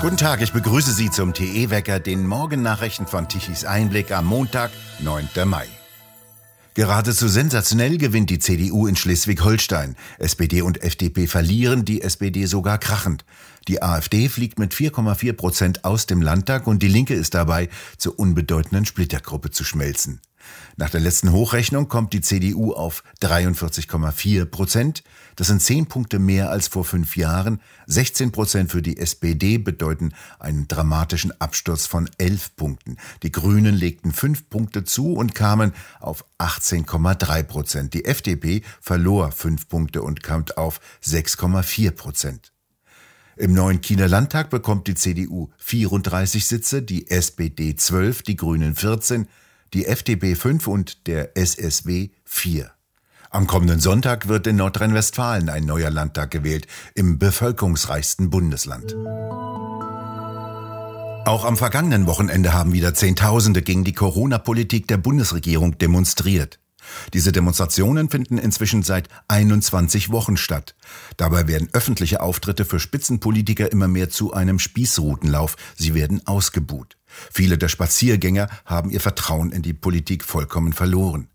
Guten Tag, ich begrüße Sie zum TE-Wecker, den Morgennachrichten von Tichys Einblick am Montag, 9. Mai. Geradezu sensationell gewinnt die CDU in Schleswig-Holstein. SPD und FDP verlieren, die SPD sogar krachend. Die AfD fliegt mit 4,4 Prozent aus dem Landtag und die Linke ist dabei, zur unbedeutenden Splittergruppe zu schmelzen. Nach der letzten Hochrechnung kommt die CDU auf 43,4 Prozent. Das sind 10 Punkte mehr als vor fünf Jahren. 16 Prozent für die SPD bedeuten einen dramatischen Absturz von 11 Punkten. Die Grünen legten 5 Punkte zu und kamen auf 18,3 Prozent. Die FDP verlor 5 Punkte und kam auf 6,4 Prozent. Im neuen Kieler Landtag bekommt die CDU 34 Sitze, die SPD 12, die Grünen 14, die FDP 5 und der SSW 4. Am kommenden Sonntag wird in Nordrhein-Westfalen ein neuer Landtag gewählt, im bevölkerungsreichsten Bundesland. Auch am vergangenen Wochenende haben wieder Zehntausende gegen die Corona-Politik der Bundesregierung demonstriert. Diese Demonstrationen finden inzwischen seit 21 Wochen statt. Dabei werden öffentliche Auftritte für Spitzenpolitiker immer mehr zu einem Spießrutenlauf. Sie werden ausgebuht. Viele der Spaziergänger haben ihr Vertrauen in die Politik vollkommen verloren.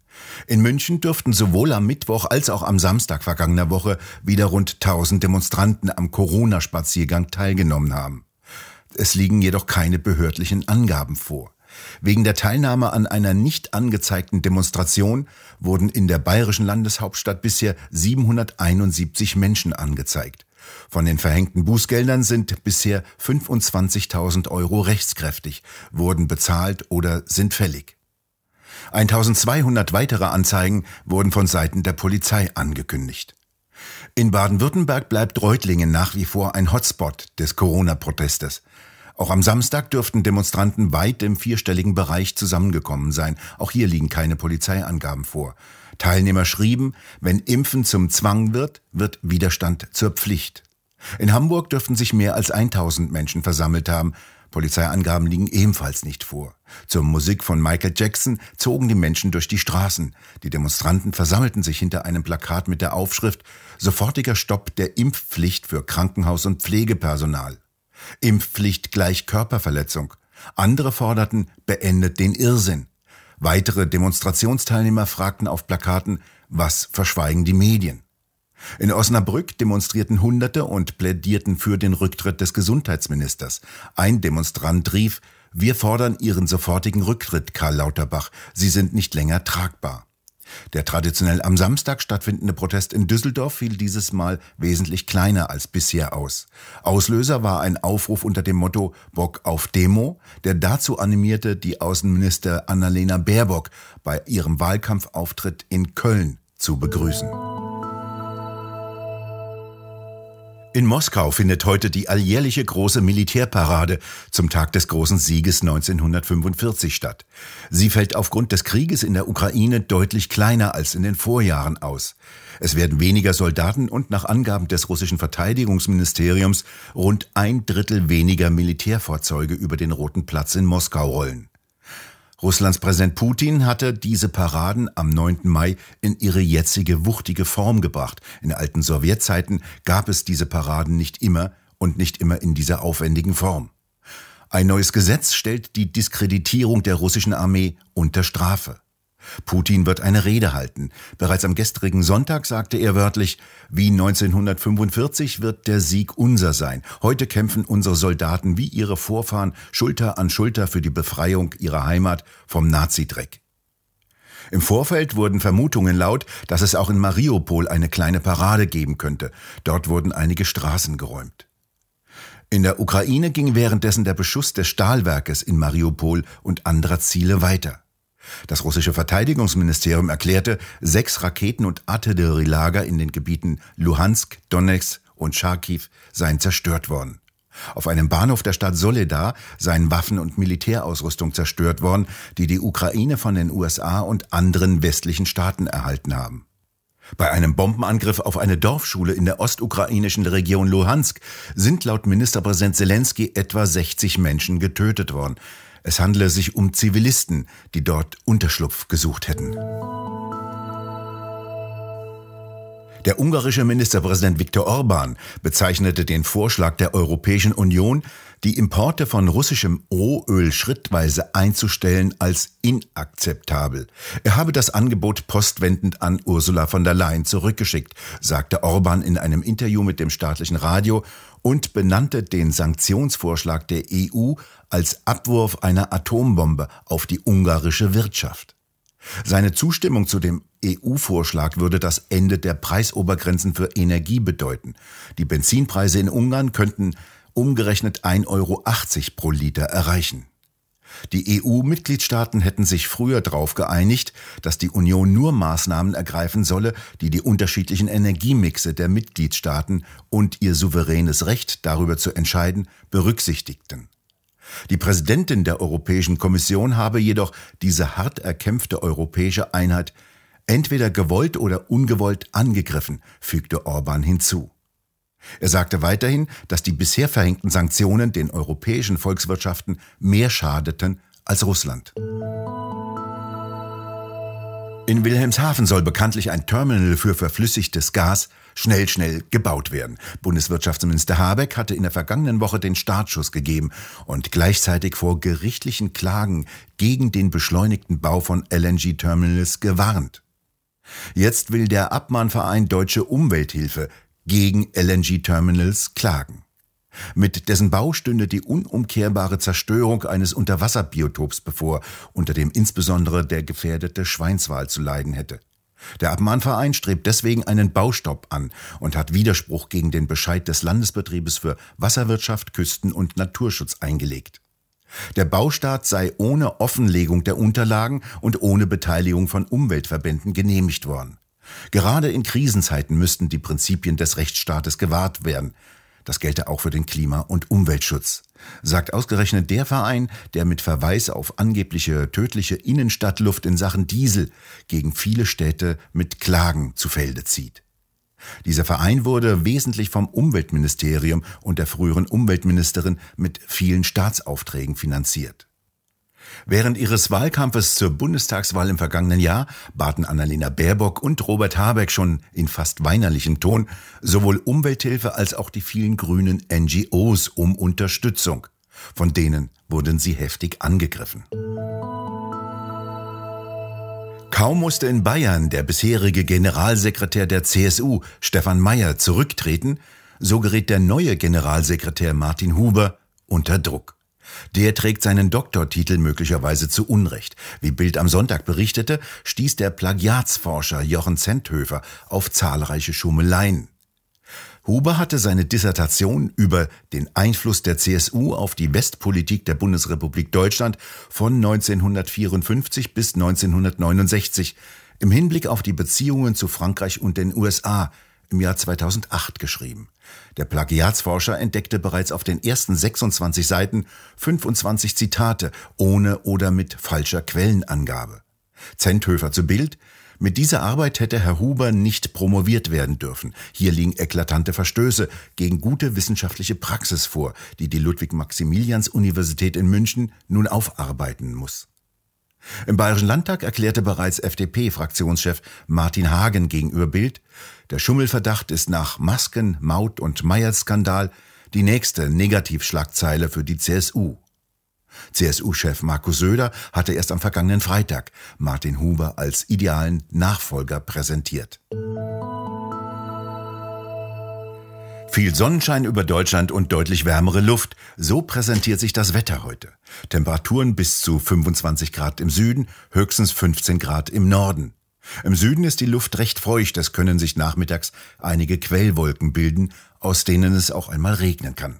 In München dürften sowohl am Mittwoch als auch am Samstag vergangener Woche wieder rund 1000 Demonstranten am Corona-Spaziergang teilgenommen haben. Es liegen jedoch keine behördlichen Angaben vor. Wegen der Teilnahme an einer nicht angezeigten Demonstration wurden in der bayerischen Landeshauptstadt bisher 771 Menschen angezeigt. Von den verhängten Bußgeldern sind bisher 25.000 Euro rechtskräftig, wurden bezahlt oder sind fällig. 1200 weitere Anzeigen wurden von Seiten der Polizei angekündigt. In Baden-Württemberg bleibt Reutlingen nach wie vor ein Hotspot des Corona-Protestes. Auch am Samstag dürften Demonstranten weit im vierstelligen Bereich zusammengekommen sein. Auch hier liegen keine Polizeiangaben vor. Teilnehmer schrieben, wenn Impfen zum Zwang wird, wird Widerstand zur Pflicht. In Hamburg dürften sich mehr als 1000 Menschen versammelt haben. Polizeiangaben liegen ebenfalls nicht vor. Zur Musik von Michael Jackson zogen die Menschen durch die Straßen. Die Demonstranten versammelten sich hinter einem Plakat mit der Aufschrift Sofortiger Stopp der Impfpflicht für Krankenhaus- und Pflegepersonal. Impfpflicht gleich Körperverletzung. Andere forderten Beendet den Irrsinn. Weitere Demonstrationsteilnehmer fragten auf Plakaten Was verschweigen die Medien? In Osnabrück demonstrierten Hunderte und plädierten für den Rücktritt des Gesundheitsministers. Ein Demonstrant rief, wir fordern Ihren sofortigen Rücktritt, Karl Lauterbach. Sie sind nicht länger tragbar. Der traditionell am Samstag stattfindende Protest in Düsseldorf fiel dieses Mal wesentlich kleiner als bisher aus. Auslöser war ein Aufruf unter dem Motto Bock auf Demo, der dazu animierte, die Außenminister Annalena Baerbock bei ihrem Wahlkampfauftritt in Köln zu begrüßen. In Moskau findet heute die alljährliche große Militärparade zum Tag des großen Sieges 1945 statt. Sie fällt aufgrund des Krieges in der Ukraine deutlich kleiner als in den Vorjahren aus. Es werden weniger Soldaten und nach Angaben des russischen Verteidigungsministeriums rund ein Drittel weniger Militärfahrzeuge über den Roten Platz in Moskau rollen. Russlands Präsident Putin hatte diese Paraden am 9. Mai in ihre jetzige wuchtige Form gebracht. In alten Sowjetzeiten gab es diese Paraden nicht immer und nicht immer in dieser aufwendigen Form. Ein neues Gesetz stellt die Diskreditierung der russischen Armee unter Strafe. Putin wird eine Rede halten. Bereits am gestrigen Sonntag sagte er wörtlich, wie 1945 wird der Sieg unser sein. Heute kämpfen unsere Soldaten wie ihre Vorfahren Schulter an Schulter für die Befreiung ihrer Heimat vom Nazidreck. Im Vorfeld wurden Vermutungen laut, dass es auch in Mariupol eine kleine Parade geben könnte. Dort wurden einige Straßen geräumt. In der Ukraine ging währenddessen der Beschuss des Stahlwerkes in Mariupol und anderer Ziele weiter. Das russische Verteidigungsministerium erklärte, sechs Raketen- und Artillerielager in den Gebieten Luhansk, Donetsk und Charkiw seien zerstört worden. Auf einem Bahnhof der Stadt Soledar seien Waffen und Militärausrüstung zerstört worden, die die Ukraine von den USA und anderen westlichen Staaten erhalten haben. Bei einem Bombenangriff auf eine Dorfschule in der ostukrainischen Region Luhansk sind laut Ministerpräsident Zelensky etwa 60 Menschen getötet worden. Es handele sich um Zivilisten, die dort Unterschlupf gesucht hätten. Der ungarische Ministerpräsident Viktor Orban bezeichnete den Vorschlag der Europäischen Union, die Importe von russischem Rohöl schrittweise einzustellen, als inakzeptabel. Er habe das Angebot postwendend an Ursula von der Leyen zurückgeschickt, sagte Orban in einem Interview mit dem staatlichen Radio und benannte den Sanktionsvorschlag der EU als Abwurf einer Atombombe auf die ungarische Wirtschaft. Seine Zustimmung zu dem EU-Vorschlag würde das Ende der Preisobergrenzen für Energie bedeuten. Die Benzinpreise in Ungarn könnten umgerechnet 1,80 Euro pro Liter erreichen. Die EU-Mitgliedstaaten hätten sich früher darauf geeinigt, dass die Union nur Maßnahmen ergreifen solle, die die unterschiedlichen Energiemixe der Mitgliedstaaten und ihr souveränes Recht darüber zu entscheiden berücksichtigten. Die Präsidentin der Europäischen Kommission habe jedoch diese hart erkämpfte europäische Einheit entweder gewollt oder ungewollt angegriffen, fügte Orban hinzu. Er sagte weiterhin, dass die bisher verhängten Sanktionen den europäischen Volkswirtschaften mehr schadeten als Russland. In Wilhelmshaven soll bekanntlich ein Terminal für verflüssigtes Gas schnell, schnell gebaut werden. Bundeswirtschaftsminister Habeck hatte in der vergangenen Woche den Startschuss gegeben und gleichzeitig vor gerichtlichen Klagen gegen den beschleunigten Bau von LNG-Terminals gewarnt. Jetzt will der Abmahnverein Deutsche Umwelthilfe gegen LNG-Terminals klagen. Mit dessen Bau stünde die unumkehrbare Zerstörung eines Unterwasserbiotops bevor, unter dem insbesondere der gefährdete Schweinswal zu leiden hätte. Der Abmahnverein strebt deswegen einen Baustopp an und hat Widerspruch gegen den Bescheid des Landesbetriebes für Wasserwirtschaft, Küsten- und Naturschutz eingelegt. Der Baustart sei ohne Offenlegung der Unterlagen und ohne Beteiligung von Umweltverbänden genehmigt worden. Gerade in Krisenzeiten müssten die Prinzipien des Rechtsstaates gewahrt werden. Das gelte auch für den Klima- und Umweltschutz, sagt ausgerechnet der Verein, der mit Verweis auf angebliche tödliche Innenstadtluft in Sachen Diesel gegen viele Städte mit Klagen zu Felde zieht. Dieser Verein wurde wesentlich vom Umweltministerium und der früheren Umweltministerin mit vielen Staatsaufträgen finanziert. Während ihres Wahlkampfes zur Bundestagswahl im vergangenen Jahr baten Annalena Baerbock und Robert Habeck schon in fast weinerlichem Ton sowohl Umwelthilfe als auch die vielen grünen NGOs um Unterstützung. Von denen wurden sie heftig angegriffen. Kaum musste in Bayern der bisherige Generalsekretär der CSU, Stefan Mayer, zurücktreten, so gerät der neue Generalsekretär Martin Huber unter Druck. Der trägt seinen Doktortitel möglicherweise zu Unrecht. Wie Bild am Sonntag berichtete, stieß der Plagiatsforscher Jochen Zenthöfer auf zahlreiche Schummeleien. Huber hatte seine Dissertation über den Einfluss der CSU auf die Westpolitik der Bundesrepublik Deutschland von 1954 bis 1969 im Hinblick auf die Beziehungen zu Frankreich und den USA im Jahr 2008 geschrieben. Der Plagiatsforscher entdeckte bereits auf den ersten 26 Seiten 25 Zitate ohne oder mit falscher Quellenangabe. Zenthöfer zu Bild mit dieser Arbeit hätte Herr Huber nicht promoviert werden dürfen. Hier liegen eklatante Verstöße gegen gute wissenschaftliche Praxis vor, die die Ludwig-Maximilians-Universität in München nun aufarbeiten muss. Im Bayerischen Landtag erklärte bereits FDP-Fraktionschef Martin Hagen gegenüber Bild, der Schummelverdacht ist nach Masken, Maut und Meyers-Skandal die nächste Negativschlagzeile für die CSU. CSU-Chef Markus Söder hatte erst am vergangenen Freitag Martin Huber als idealen Nachfolger präsentiert. Viel Sonnenschein über Deutschland und deutlich wärmere Luft. So präsentiert sich das Wetter heute. Temperaturen bis zu 25 Grad im Süden, höchstens 15 Grad im Norden. Im Süden ist die Luft recht feucht, es können sich nachmittags einige Quellwolken bilden, aus denen es auch einmal regnen kann.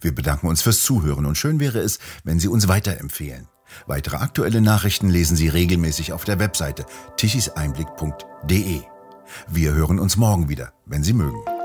Wir bedanken uns fürs Zuhören und schön wäre es, wenn Sie uns weiterempfehlen. Weitere aktuelle Nachrichten lesen Sie regelmäßig auf der Webseite tichiseinblick.de. Wir hören uns morgen wieder, wenn Sie mögen.